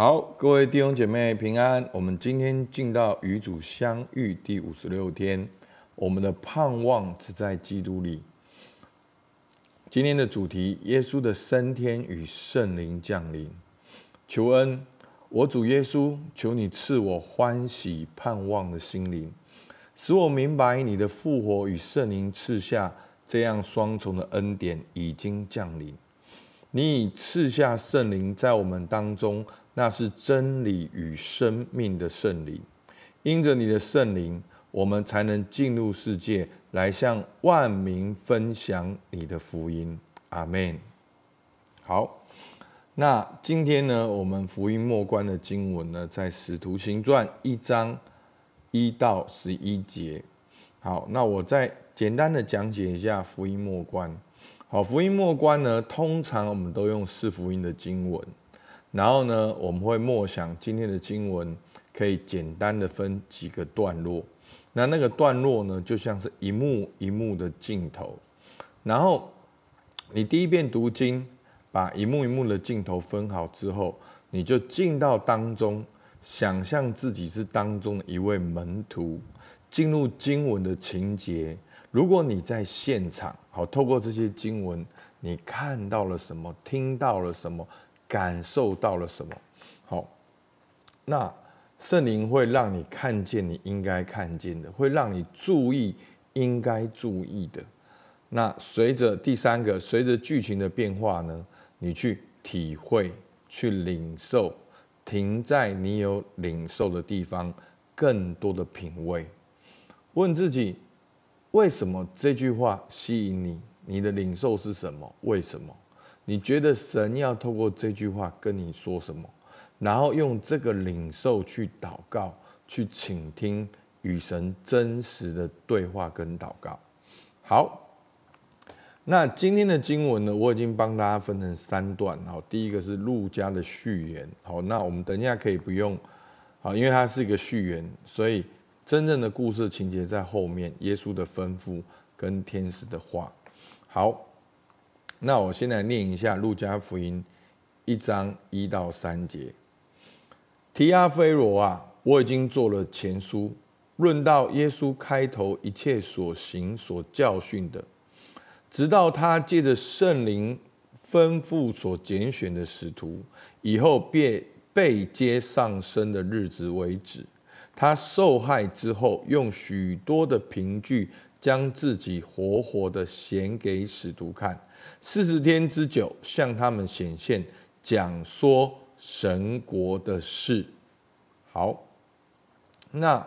好，各位弟兄姐妹平安。我们今天进到与主相遇第五十六天，我们的盼望只在基督里。今天的主题：耶稣的升天与圣灵降临。求恩，我主耶稣，求你赐我欢喜盼望的心灵，使我明白你的复活与圣灵赐下这样双重的恩典已经降临。你已赐下圣灵在我们当中。那是真理与生命的圣灵，因着你的圣灵，我们才能进入世界，来向万民分享你的福音。阿门。好，那今天呢，我们福音末关的经文呢，在使徒行传一章一到十一节。好，那我再简单的讲解一下福音末关。好，福音默观呢，通常我们都用四福音的经文。然后呢，我们会默想今天的经文，可以简单的分几个段落。那那个段落呢，就像是一幕一幕的镜头。然后你第一遍读经，把一幕一幕的镜头分好之后，你就进到当中，想象自己是当中的一位门徒，进入经文的情节。如果你在现场，好，透过这些经文，你看到了什么？听到了什么？感受到了什么？好，那圣灵会让你看见你应该看见的，会让你注意应该注意的。那随着第三个，随着剧情的变化呢，你去体会、去领受，停在你有领受的地方，更多的品味。问自己，为什么这句话吸引你？你的领受是什么？为什么？你觉得神要透过这句话跟你说什么？然后用这个领受去祷告，去倾听与神真实的对话跟祷告。好，那今天的经文呢，我已经帮大家分成三段。好，第一个是路加的序言。好，那我们等一下可以不用，好，因为它是一个序言，所以真正的故事情节在后面，耶稣的吩咐跟天使的话。好。那我先来念一下《路加福音》一章一到三节。提阿非罗啊，我已经做了前书，论到耶稣开头一切所行所教训的，直到他借着圣灵吩咐所拣选的使徒，以后便被接上升的日子为止。他受害之后，用许多的凭据，将自己活活的显给使徒看。四十天之久，向他们显现，讲说神国的事。好，那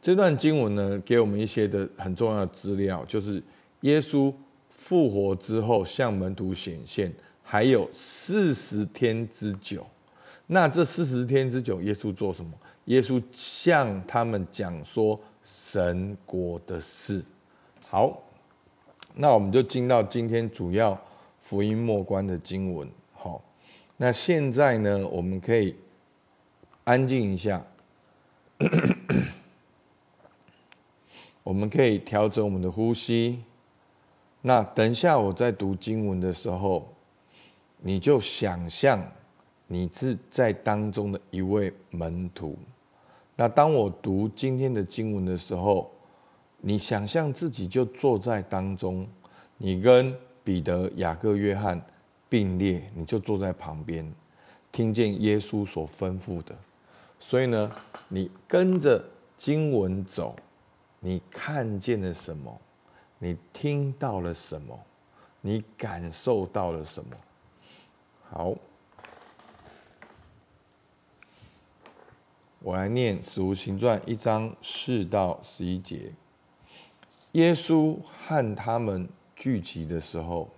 这段经文呢，给我们一些的很重要的资料，就是耶稣复活之后向门徒显现，还有四十天之久。那这四十天之久，耶稣做什么？耶稣向他们讲说神国的事。好。那我们就进到今天主要福音默观的经文。好，那现在呢，我们可以安静一下，我们可以调整我们的呼吸。那等一下我在读经文的时候，你就想象你是在当中的一位门徒。那当我读今天的经文的时候，你想象自己就坐在当中，你跟彼得、雅各、约翰并列，你就坐在旁边，听见耶稣所吩咐的。所以呢，你跟着经文走，你看见了什么？你听到了什么？你感受到了什么？好，我来念《使徒行传》一章四到十一节。耶稣和他们聚集的时候，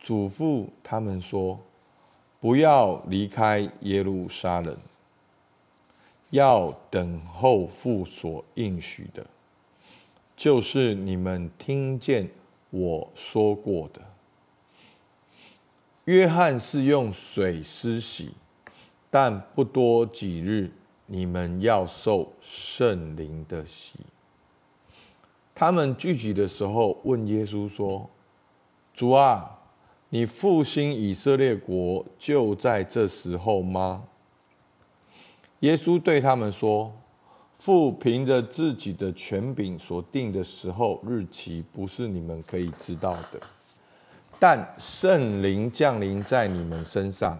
嘱咐他们说：“不要离开耶路撒冷，要等候父所应许的，就是你们听见我说过的。约翰是用水施洗，但不多几日，你们要受圣灵的洗。”他们聚集的时候，问耶稣说：“主啊，你复兴以色列国就在这时候吗？”耶稣对他们说：“父凭着自己的权柄所定的时候日期，不是你们可以知道的。但圣灵降临在你们身上，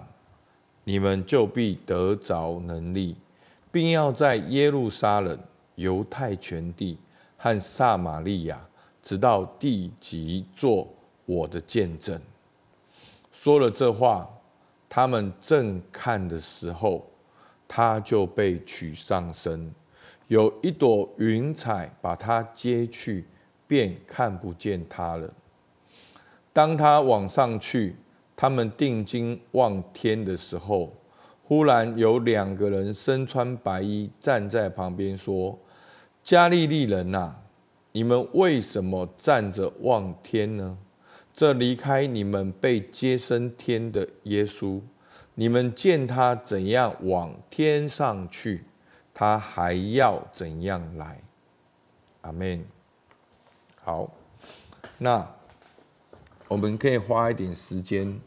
你们就必得着能力，并要在耶路撒冷、犹太全地和撒玛利亚，直到地极，做我的见证。”说了这话，他们正看的时候。他就被取上身，有一朵云彩把他接去，便看不见他了。当他往上去，他们定睛望天的时候，忽然有两个人身穿白衣站在旁边，说：“加利利人呐，你们为什么站着望天呢？这离开你们被接升天的耶稣。”你们见他怎样往天上去，他还要怎样来？阿门。好，那我们可以花一点时间，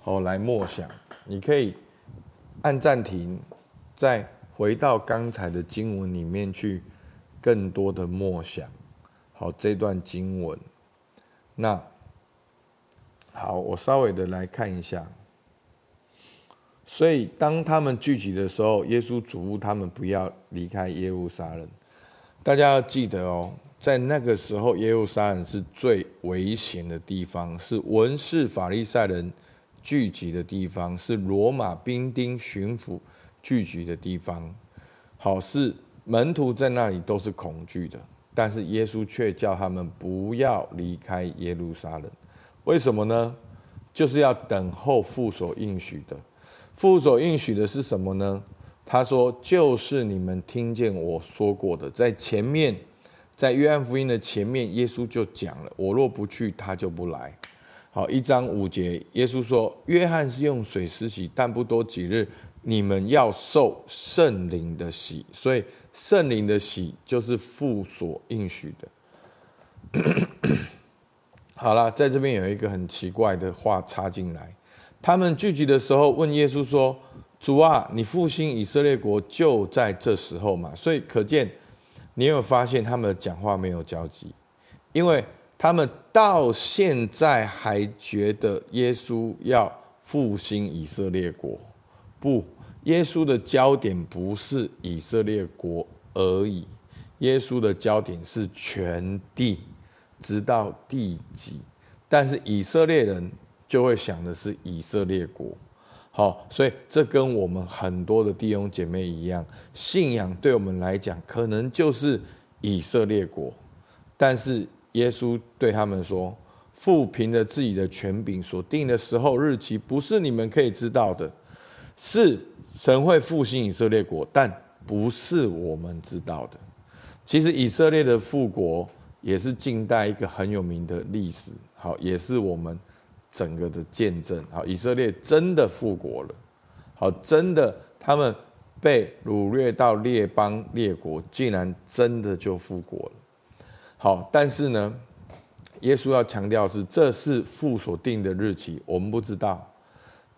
好来默想。你可以按暂停，再回到刚才的经文里面去，更多的默想。好，这段经文。那好，我稍微的来看一下。所以，当他们聚集的时候，耶稣嘱咐他们不要离开耶路撒冷。大家要记得哦，在那个时候，耶路撒冷是最危险的地方，是文士法利赛人聚集的地方，是罗马兵丁巡抚聚集的地方。好，是门徒在那里都是恐惧的，但是耶稣却叫他们不要离开耶路撒冷。为什么呢？就是要等候父所应许的。父所应许的是什么呢？他说：“就是你们听见我说过的，在前面，在约翰福音的前面，耶稣就讲了：我若不去，他就不来。好，一章五节，耶稣说：约翰是用水施洗，但不多几日，你们要受圣灵的洗。所以，圣灵的洗就是父所应许的。好了，在这边有一个很奇怪的话插进来。”他们聚集的时候，问耶稣说：“主啊，你复兴以色列国就在这时候嘛？”所以可见，你有没有发现他们讲话没有交集？因为他们到现在还觉得耶稣要复兴以色列国。不，耶稣的焦点不是以色列国而已，耶稣的焦点是全地，直到地极。但是以色列人。就会想的是以色列国，好，所以这跟我们很多的弟兄姐妹一样，信仰对我们来讲可能就是以色列国，但是耶稣对他们说：“父凭着自己的权柄所定的时候日期，不是你们可以知道的，是神会复兴以色列国，但不是我们知道的。其实以色列的复国也是近代一个很有名的历史，好，也是我们。”整个的见证，好，以色列真的复国了，好，真的他们被掳掠到列邦列国，竟然真的就复国了，好，但是呢，耶稣要强调是这是父所定的日期，我们不知道，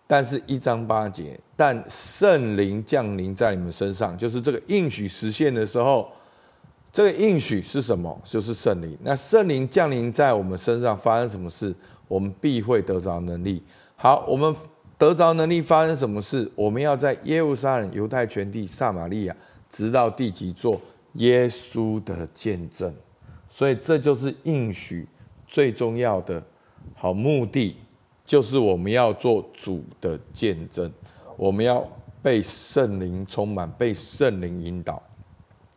但是一章八节，但圣灵降临在你们身上，就是这个应许实现的时候，这个应许是什么？就是圣灵。那圣灵降临在我们身上，发生什么事？我们必会得着能力。好，我们得着能力发生什么事？我们要在耶路撒冷、犹太全地、撒玛利亚，直到地极，做耶稣的见证。所以这就是应许最重要的好目的，就是我们要做主的见证。我们要被圣灵充满，被圣灵引导。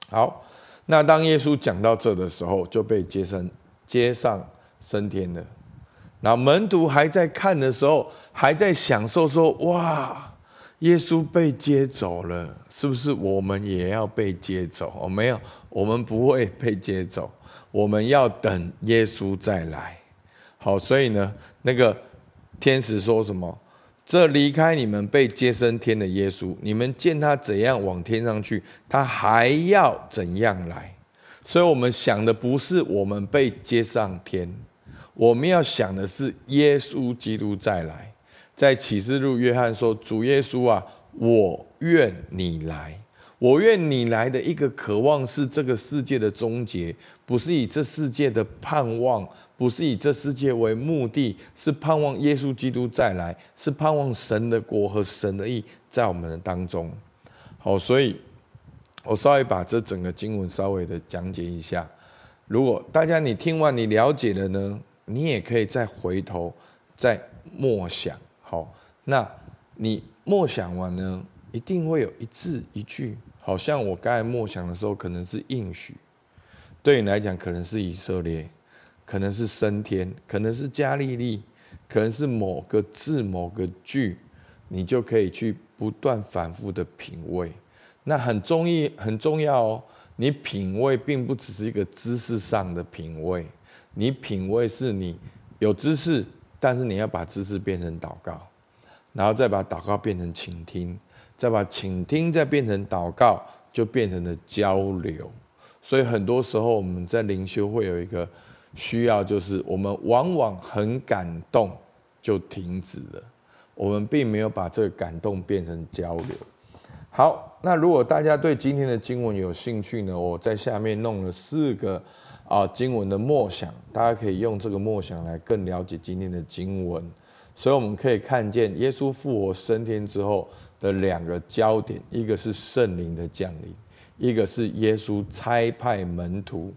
好，那当耶稣讲到这的时候，就被接升、接上升天了。那门徒还在看的时候，还在享受说：“哇，耶稣被接走了，是不是我们也要被接走？”哦，没有，我们不会被接走，我们要等耶稣再来。好，所以呢，那个天使说什么？这离开你们被接升天的耶稣，你们见他怎样往天上去，他还要怎样来。所以我们想的不是我们被接上天。我们要想的是耶稣基督再来。在启示录，约翰说：“主耶稣啊，我愿你来。”我愿你来的一个渴望是这个世界的终结，不是以这世界的盼望，不是以这世界为目的，是盼望耶稣基督再来，是盼望神的国和神的意在我们的当中。好，所以我稍微把这整个经文稍微的讲解一下。如果大家你听完你了解了呢，你也可以再回头再默想。好，那你默想完呢，一定会有一字一句。好像我刚才默想的时候，可能是应许，对你来讲可能是以色列，可能是升天，可能是加利利，可能是某个字某个句，你就可以去不断反复的品味。那很重要，很重要哦。你品味并不只是一个知识上的品味，你品味是你有知识，但是你要把知识变成祷告，然后再把祷告变成倾听。再把倾听再变成祷告，就变成了交流。所以很多时候我们在灵修会有一个需要，就是我们往往很感动就停止了，我们并没有把这个感动变成交流。好，那如果大家对今天的经文有兴趣呢，我在下面弄了四个啊经文的默想，大家可以用这个默想来更了解今天的经文。所以我们可以看见耶稣复活升天之后。的两个焦点，一个是圣灵的降临，一个是耶稣差派门徒。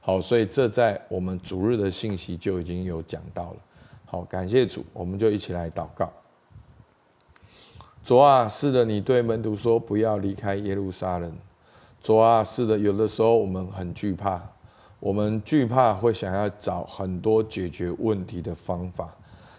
好，所以这在我们主日的信息就已经有讲到了。好，感谢主，我们就一起来祷告。主啊，是的，你对门徒说不要离开耶路撒冷。主啊，是的，有的时候我们很惧怕，我们惧怕会想要找很多解决问题的方法，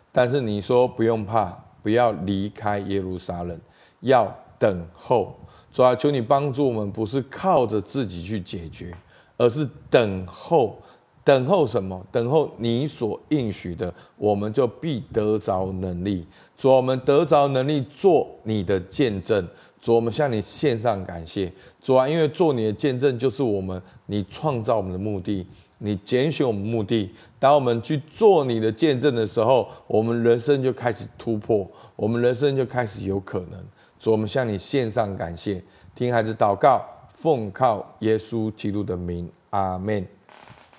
但是你说不用怕，不要离开耶路撒冷。要等候，主啊，求你帮助我们，不是靠着自己去解决，而是等候。等候什么？等候你所应许的，我们就必得着能力。主啊，我们得着能力做你的见证。主，我们向你献上感谢。主啊，因为做你的见证就是我们你创造我们的目的，你拣选我们目的。当我们去做你的见证的时候，我们人生就开始突破，我们人生就开始有可能。所以我们向你献上感谢，听孩子祷告，奉靠耶稣基督的名，阿门。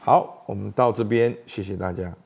好，我们到这边，谢谢大家。